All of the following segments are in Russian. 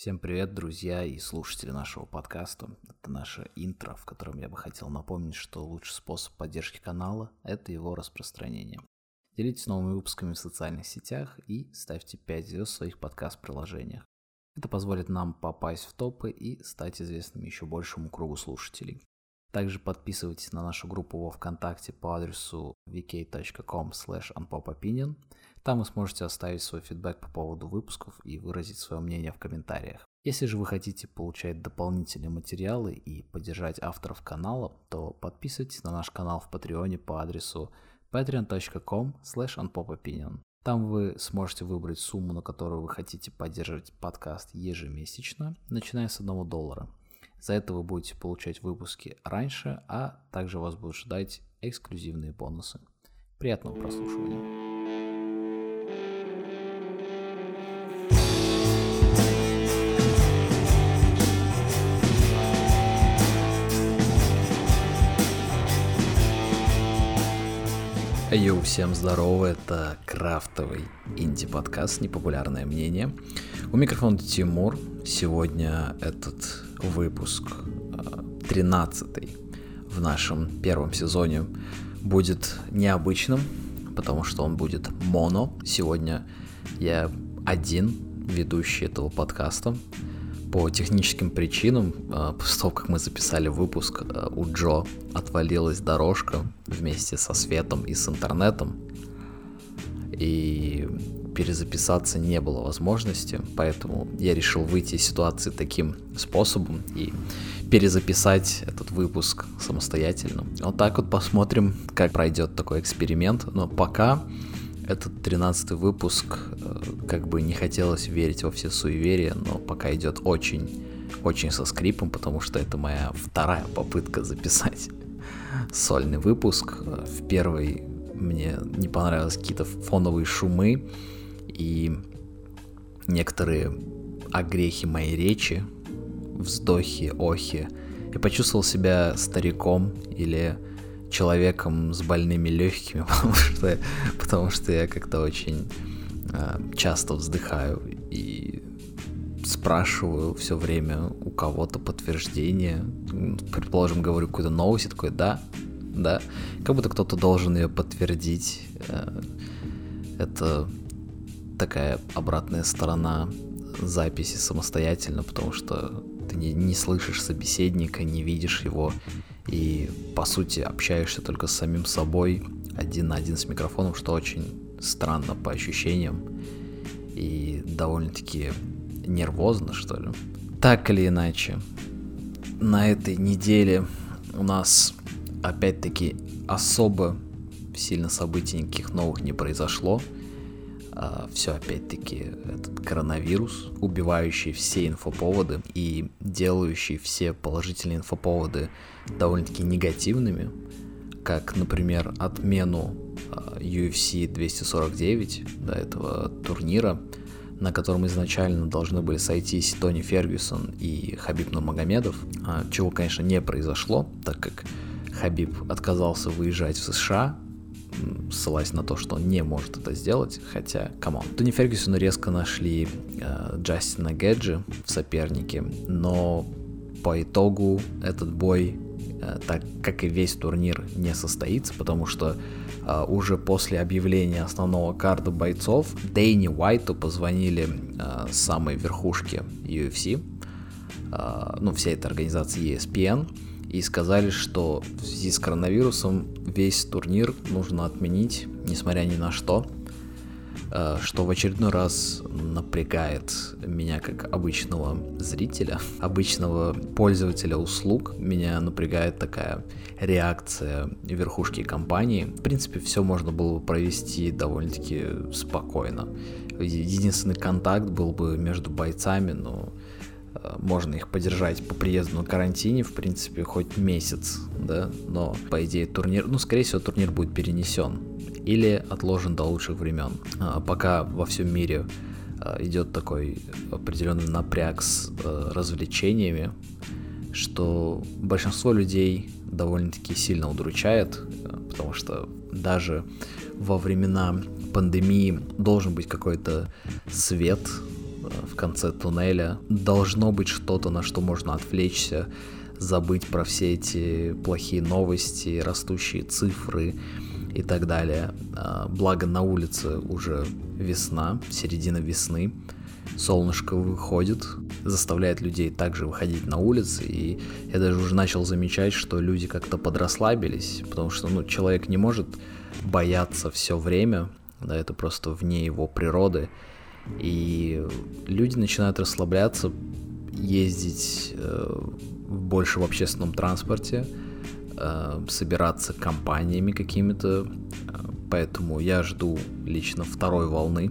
Всем привет, друзья и слушатели нашего подкаста. Это наше интро, в котором я бы хотел напомнить, что лучший способ поддержки канала – это его распространение. Делитесь новыми выпусками в социальных сетях и ставьте 5 звезд в своих подкаст-приложениях. Это позволит нам попасть в топы и стать известными еще большему кругу слушателей. Также подписывайтесь на нашу группу во Вконтакте по адресу vk.com unpopopinion – там вы сможете оставить свой фидбэк по поводу выпусков и выразить свое мнение в комментариях. Если же вы хотите получать дополнительные материалы и поддержать авторов канала, то подписывайтесь на наш канал в Патреоне по адресу patreon.com unpopopinion. Там вы сможете выбрать сумму, на которую вы хотите поддерживать подкаст ежемесячно, начиная с 1 доллара. За это вы будете получать выпуски раньше, а также вас будут ждать эксклюзивные бонусы. Приятного прослушивания. Йоу, всем здорово, это крафтовый инди-подкаст «Непопулярное мнение». У микрофона Тимур. Сегодня этот выпуск, 13 в нашем первом сезоне, будет необычным, потому что он будет моно. Сегодня я один ведущий этого подкаста по техническим причинам, а, после того, как мы записали выпуск, а, у Джо отвалилась дорожка вместе со светом и с интернетом. И перезаписаться не было возможности, поэтому я решил выйти из ситуации таким способом и перезаписать этот выпуск самостоятельно. Вот так вот посмотрим, как пройдет такой эксперимент. Но пока этот 13 выпуск, э, как бы не хотелось верить во все суеверия, но пока идет очень, очень со скрипом, потому что это моя вторая попытка записать сольный выпуск. В первой мне не понравились какие-то фоновые шумы и некоторые огрехи моей речи, вздохи, охи. Я почувствовал себя стариком или человеком с больными легкими, потому что, потому что я как-то очень э, часто вздыхаю и спрашиваю все время у кого-то подтверждение. Предположим, говорю какую-то новость, и такой, да, да. Как будто кто-то должен ее подтвердить. Э, это такая обратная сторона записи самостоятельно, потому что ты не, не слышишь собеседника, не видишь его, и по сути общаешься только с самим собой, один на один с микрофоном, что очень странно по ощущениям и довольно-таки нервозно, что ли. Так или иначе, на этой неделе у нас опять-таки особо сильно событий никаких новых не произошло. А, все опять-таки этот коронавирус, убивающий все инфоповоды и делающий все положительные инфоповоды довольно-таки негативными, как, например, отмену UFC 249, до этого турнира, на котором изначально должны были сойтись Тони Фергюсон и Хабиб Нурмагомедов, а, чего, конечно, не произошло, так как Хабиб отказался выезжать в США, ссылаясь на то, что он не может это сделать, хотя, come on. Тони Фергюсону резко нашли э, Джастина Геджи в сопернике, но по итогу этот бой, э, так как и весь турнир, не состоится, потому что э, уже после объявления основного карда бойцов Дэйне Уайту позвонили э, самой верхушке UFC, э, ну, всей этой организации ESPN, и сказали, что в связи с коронавирусом весь турнир нужно отменить, несмотря ни на что, э, что в очередной раз напрягает меня как обычного зрителя, обычного пользователя услуг. Меня напрягает такая реакция верхушки компании. В принципе, все можно было бы провести довольно-таки спокойно. Единственный контакт был бы между бойцами, но можно их поддержать по приезду на карантине, в принципе, хоть месяц, да, но, по идее, турнир, ну, скорее всего, турнир будет перенесен или отложен до лучших времен. А пока во всем мире э, идет такой определенный напряг с э, развлечениями, что большинство людей довольно-таки сильно удручает, потому что даже во времена пандемии должен быть какой-то свет в конце туннеля. Должно быть что-то, на что можно отвлечься, забыть про все эти плохие новости, растущие цифры и так далее. А, благо на улице уже весна, середина весны, солнышко выходит, заставляет людей также выходить на улицы, и я даже уже начал замечать, что люди как-то подрасслабились, потому что ну, человек не может бояться все время, да, это просто вне его природы, и люди начинают расслабляться, ездить э, больше в общественном транспорте, э, собираться компаниями какими-то, э, поэтому я жду лично второй волны,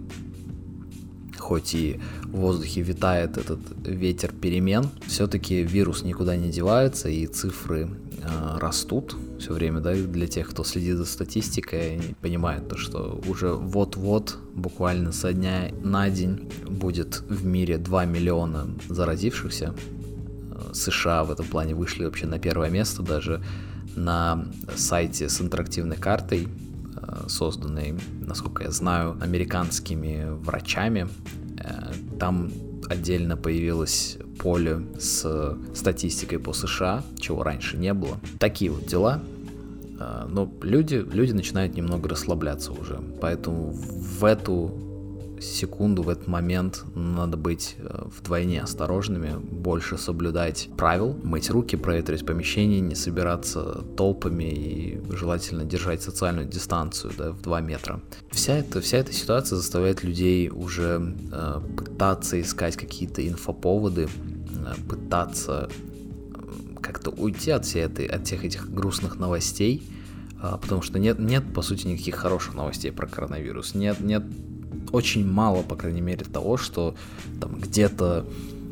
хоть и в воздухе витает этот ветер перемен, все-таки вирус никуда не девается и цифры растут все время, да, для тех, кто следит за статистикой, они понимают то, что уже вот-вот, буквально со дня на день будет в мире 2 миллиона заразившихся. Э, США в этом плане вышли вообще на первое место даже на сайте с интерактивной картой, э, созданной, насколько я знаю, американскими врачами. Э, там отдельно появилось поле с статистикой по США, чего раньше не было. Такие вот дела. Э, но люди, люди начинают немного расслабляться уже. Поэтому в эту секунду, в этот момент надо быть э, вдвойне осторожными, больше соблюдать правил, мыть руки, проветривать помещение, не собираться толпами и желательно держать социальную дистанцию да, в 2 метра. Вся эта, вся эта ситуация заставляет людей уже э, пытаться искать какие-то инфоповоды, э, пытаться э, как-то уйти от, всей этой, от всех этих грустных новостей, э, потому что нет, нет, по сути, никаких хороших новостей про коронавирус, нет, нет очень мало, по крайней мере, того, что там где-то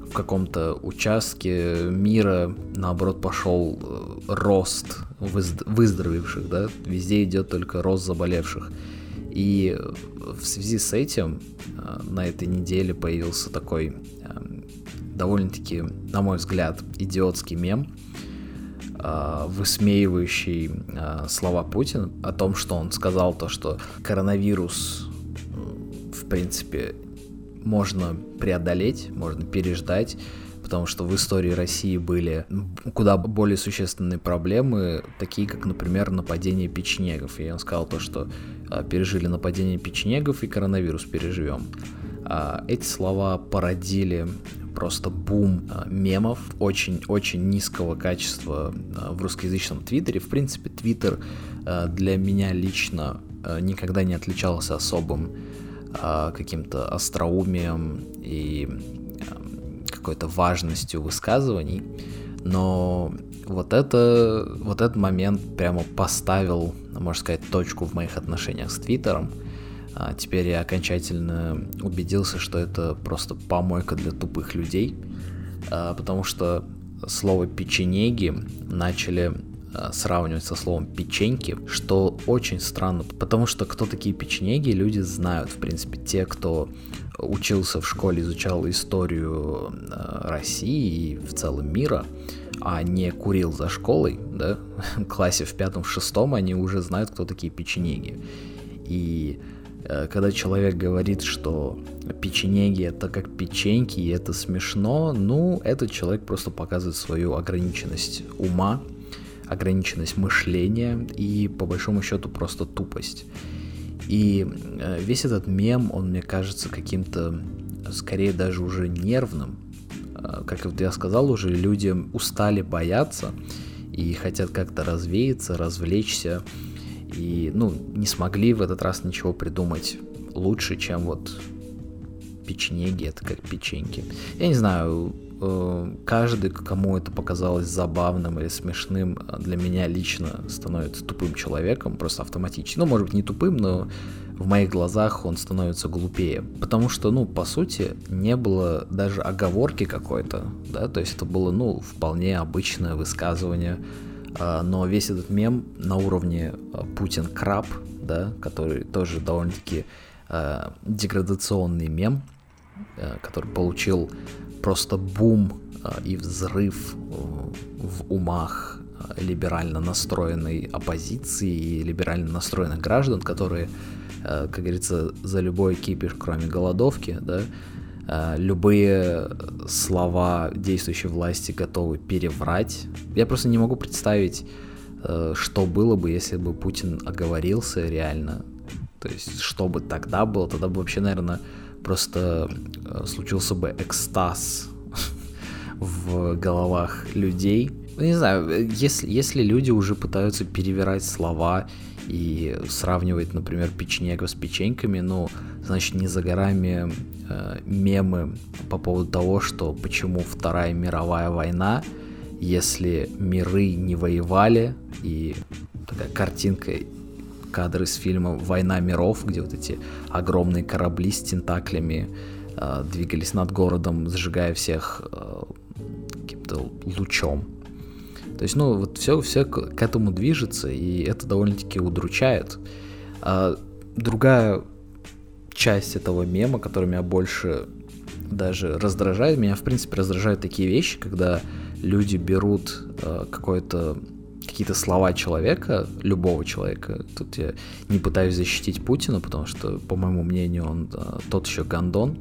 в каком-то участке мира, наоборот, пошел э, рост выздоровевших, да, везде идет только рост заболевших. И в связи с этим э, на этой неделе появился такой эм, довольно-таки, на мой взгляд, идиотский мем, э, высмеивающий слова Путина о том, что он сказал то, что коронавирус в принципе, можно преодолеть, можно переждать, потому что в истории России были куда более существенные проблемы, такие как, например, нападение печенегов. И он сказал то, что а, пережили нападение печенегов и коронавирус переживем. А, эти слова породили просто бум а, мемов очень-очень низкого качества в русскоязычном твиттере. В принципе, твиттер для меня лично никогда не отличался особым каким-то остроумием и какой-то важностью высказываний, но вот это, вот этот момент прямо поставил, можно сказать, точку в моих отношениях с Твиттером. А теперь я окончательно убедился, что это просто помойка для тупых людей, а, потому что слово печенеги начали сравнивать со словом печеньки, что очень странно, потому что кто такие печенеги, люди знают, в принципе, те, кто учился в школе, изучал историю э, России и в целом мира, а не курил за школой, да, в классе в пятом, в шестом, они уже знают, кто такие печенеги. И э, когда человек говорит, что печенеги это как печеньки, и это смешно, ну, этот человек просто показывает свою ограниченность ума, ограниченность мышления и, по большому счету, просто тупость. И э, весь этот мем, он мне кажется каким-то, скорее даже уже нервным. Э, как я сказал уже, люди устали бояться и хотят как-то развеяться, развлечься. И, ну, не смогли в этот раз ничего придумать лучше, чем вот печенеги, это как печеньки. Я не знаю, каждый, кому это показалось забавным или смешным, для меня лично становится тупым человеком, просто автоматически. Ну, может быть, не тупым, но в моих глазах он становится глупее. Потому что, ну, по сути, не было даже оговорки какой-то, да, то есть это было, ну, вполне обычное высказывание, а, но весь этот мем на уровне а, Путин краб, да, который тоже довольно-таки э, деградационный мем, э, который получил просто бум а, и взрыв э, в умах а, либерально настроенной оппозиции и либерально настроенных граждан, которые, э, как говорится, за любой кипиш, кроме голодовки, да, э, любые слова действующей власти готовы переврать. Я просто не могу представить, что было бы, если бы Путин оговорился реально. То есть, что бы тогда было, тогда бы вообще, наверное, просто э, случился бы экстаз в головах людей. Ну, не знаю, если, если люди уже пытаются перевирать слова и сравнивать, например, печенегов с печеньками, ну, значит, не за горами э, мемы по поводу того, что почему Вторая мировая война, если миры не воевали, и такая картинка кадры из фильма «Война миров», где вот эти огромные корабли с тентаклями э, двигались над городом, зажигая всех э, каким-то лучом. То есть, ну, вот все, все к этому движется, и это довольно-таки удручает. А другая часть этого мема, которая меня больше даже раздражает, меня, в принципе, раздражают такие вещи, когда люди берут э, какое-то какие-то слова человека, любого человека. Тут я не пытаюсь защитить Путина, потому что, по моему мнению, он а, тот еще гондон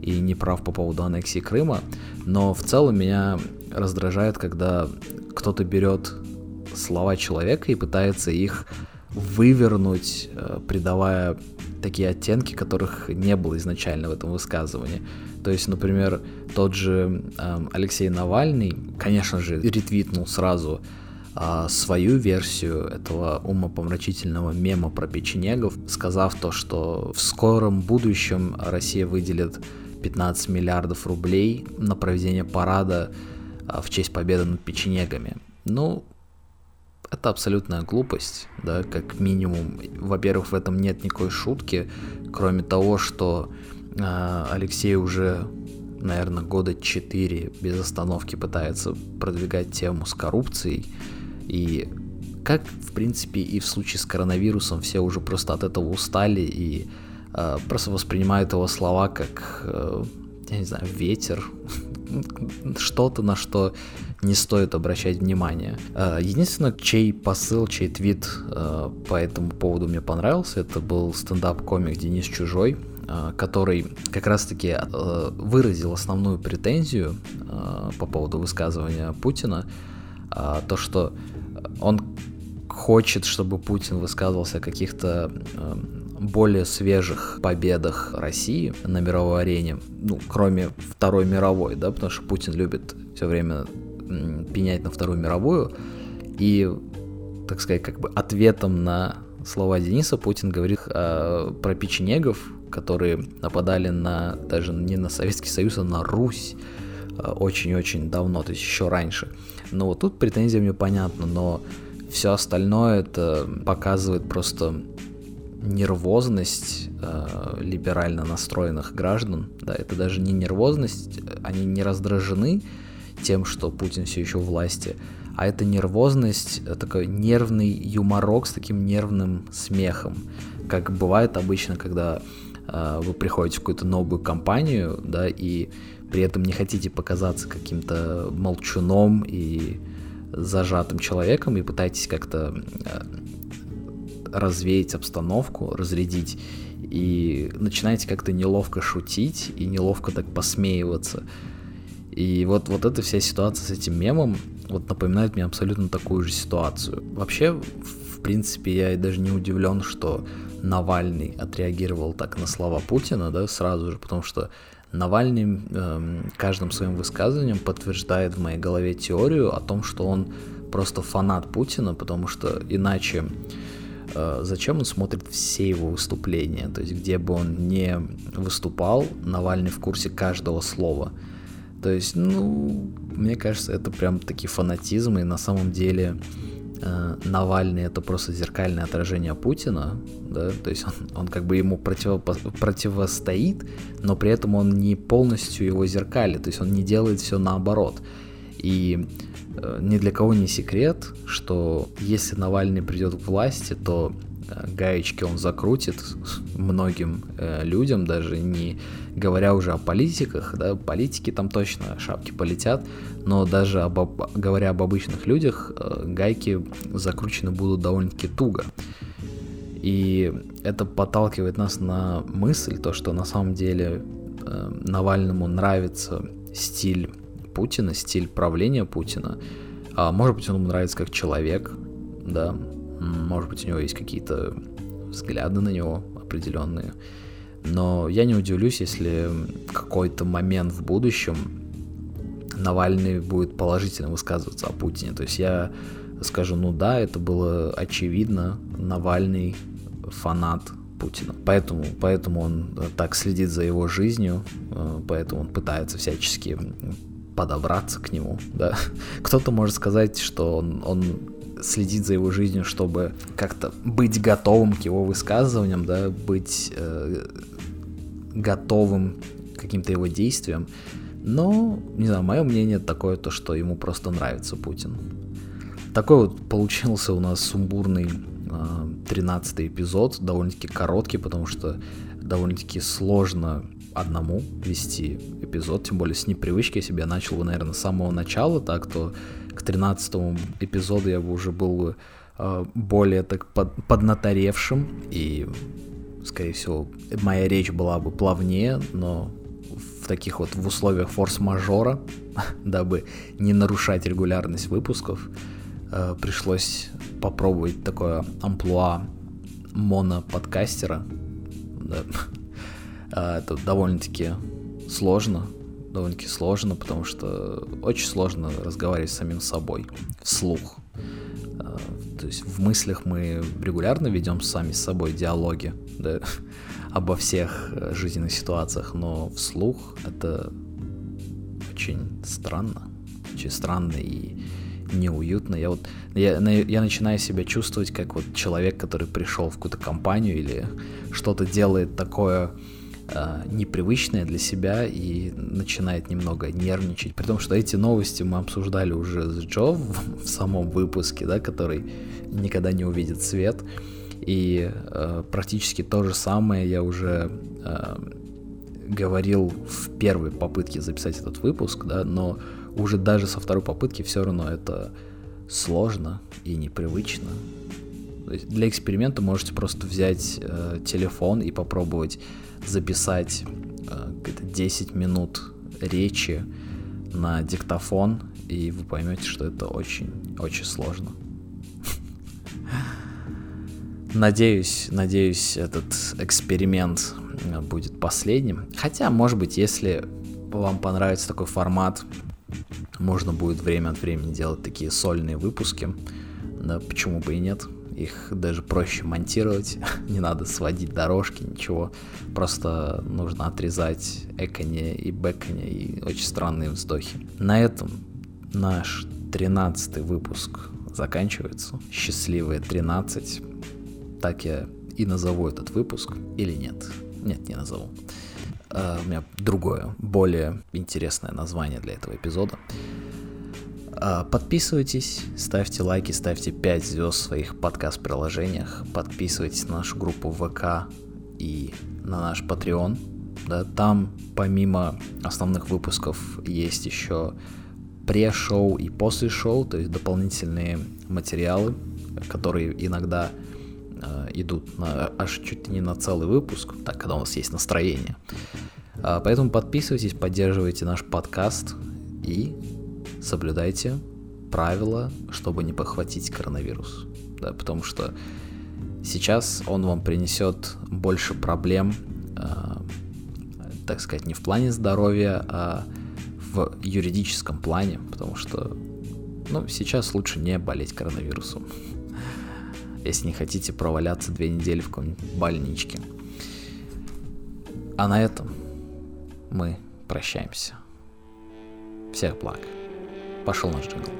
и не прав по поводу аннексии Крыма. Но в целом меня раздражает, когда кто-то берет слова человека и пытается их вывернуть, а, придавая такие оттенки, которых не было изначально в этом высказывании. То есть, например, тот же э, Алексей Навальный, конечно же, ретвитнул сразу а, свою версию этого умопомрачительного мема про печенегов, сказав то, что в скором будущем Россия выделит 15 миллиардов рублей на проведение парада а, в честь победы над печенегами. Ну, это абсолютная глупость, да, как минимум. Во-первых, в этом нет никакой шутки, кроме того, что э, Алексей уже, наверное, года 4 без остановки пытается продвигать тему с коррупцией, и как, в принципе, и в случае с коронавирусом, все уже просто от этого устали и э, просто воспринимают его слова как, э, я не знаю, ветер, что-то, на что не стоит обращать внимание. Э, единственное, чей посыл, чей твит э, по этому поводу мне понравился, это был стендап-комик Денис Чужой, э, который как раз-таки выразил основную претензию по поводу высказывания Путина, то, что он хочет, чтобы Путин высказывался о каких-то э, более свежих победах России на мировой арене, ну, кроме Второй мировой, да, потому что Путин любит все время пенять на Вторую мировую, и, так сказать, как бы ответом на слова Дениса Путин говорит э, про печенегов, которые нападали на даже не на Советский Союз, а на Русь очень-очень давно, то есть еще раньше. Но вот тут претензия мне понятна, но все остальное это показывает просто нервозность э, либерально настроенных граждан. Да, это даже не нервозность, они не раздражены тем, что Путин все еще у власти, а это нервозность, э, такой нервный юморок с таким нервным смехом, как бывает обычно, когда э, вы приходите в какую-то новую компанию, да, и при этом не хотите показаться каким-то молчуном и зажатым человеком и пытаетесь как-то э, развеять обстановку, разрядить, и начинаете как-то неловко шутить и неловко так посмеиваться. И вот, вот эта вся ситуация с этим мемом вот напоминает мне абсолютно такую же ситуацию. Вообще, в принципе, я даже не удивлен, что Навальный отреагировал так на слова Путина, да, сразу же, потому что Навальный э, каждым своим высказыванием подтверждает в моей голове теорию о том, что он просто фанат Путина, потому что иначе э, зачем он смотрит все его выступления? То есть где бы он не выступал, Навальный в курсе каждого слова. То есть, ну, мне кажется, это прям таки фанатизм, и на самом деле Навальный это просто зеркальное отражение Путина, да, то есть он, он как бы ему противо, противостоит, но при этом он не полностью его зеркалит, то есть он не делает все наоборот. И э, ни для кого не секрет, что если Навальный придет к власти, то э, гаечки он закрутит многим э, людям, даже не говоря уже о политиках, да, политики там точно шапки полетят, но даже об, говоря об обычных людях, э, гайки закручены будут довольно-таки туго. И это подталкивает нас на мысль, то, что на самом деле э, Навальному нравится стиль Путина, стиль правления Путина. А, может быть, он ему нравится как человек, да, может быть, у него есть какие-то взгляды на него определенные. Но я не удивлюсь, если какой-то момент в будущем Навальный будет положительно высказываться о Путине. То есть я скажу, ну да, это было очевидно, Навальный фанат Путина. Поэтому, поэтому он так следит за его жизнью, э, поэтому он пытается всячески подобраться к нему. Да? Кто-то может сказать, что он, он следит за его жизнью, чтобы как-то быть готовым к его высказываниям, да, быть э, готовым к каким-то его действиям. Но, не знаю, мое мнение такое, то, что ему просто нравится Путин. Такой вот получился у нас сумбурный 13 э, эпизод, довольно-таки короткий, потому что довольно-таки сложно одному вести эпизод, тем более с непривычки, если бы я начал наверное, с самого начала, так то к 13 эпизоду я бы уже был э, более так под, поднаторевшим, и, скорее всего, моя речь была бы плавнее, но в таких вот в условиях форс-мажора, дабы не нарушать регулярность выпусков, э, пришлось попробовать такое амплуа моноподкастера. Да. А, это довольно-таки сложно, довольно-таки сложно, потому что очень сложно разговаривать с самим собой вслух. А, то есть в мыслях мы регулярно ведем сами с собой диалоги да, обо всех э, жизненных ситуациях, но вслух это очень странно, очень странно и неуютно. Я вот я, я начинаю себя чувствовать как вот человек, который пришел в какую-то компанию или что-то делает такое э, непривычное для себя и начинает немного нервничать. При том, что эти новости мы обсуждали уже с Джо в, в самом выпуске, да, который никогда не увидит свет. И э, практически то же самое я уже э, говорил в первой попытке записать этот выпуск, да, но уже даже со второй попытки все равно это сложно и непривычно. Для эксперимента можете просто взять э, телефон и попробовать записать э, 10 минут речи на диктофон, и вы поймете, что это очень-очень сложно. Надеюсь, надеюсь, этот эксперимент э, будет последним. Хотя, может быть, если вам понравится такой формат, можно будет время от времени делать такие сольные выпуски. Да, почему бы и нет? Их даже проще монтировать, не надо сводить дорожки, ничего. Просто нужно отрезать эконе и бэконе и очень странные вздохи. На этом наш 13 выпуск заканчивается. Счастливые 13. Так я и назову этот выпуск или нет? Нет, не назову. Uh, у меня другое, более интересное название для этого эпизода. А, подписывайтесь, ставьте лайки, ставьте 5 звезд в своих подкаст-приложениях, подписывайтесь на нашу группу ВК и на наш Patreon. Да, там помимо основных выпусков есть еще пре-шоу и после-шоу, то есть дополнительные материалы, которые иногда э, идут на, аж чуть не на целый выпуск, так, когда у нас есть настроение. Э, поэтому подписывайтесь, поддерживайте наш подкаст и соблюдайте правила, чтобы не похватить коронавирус. Да, потому что сейчас он вам принесет больше проблем, э, так сказать, не в плане здоровья, а в юридическом плане, потому что ну, сейчас лучше не болеть коронавирусом, если не хотите проваляться две недели в какой-нибудь больничке. А на этом мы прощаемся. Всех благ. Пошел наш джингл.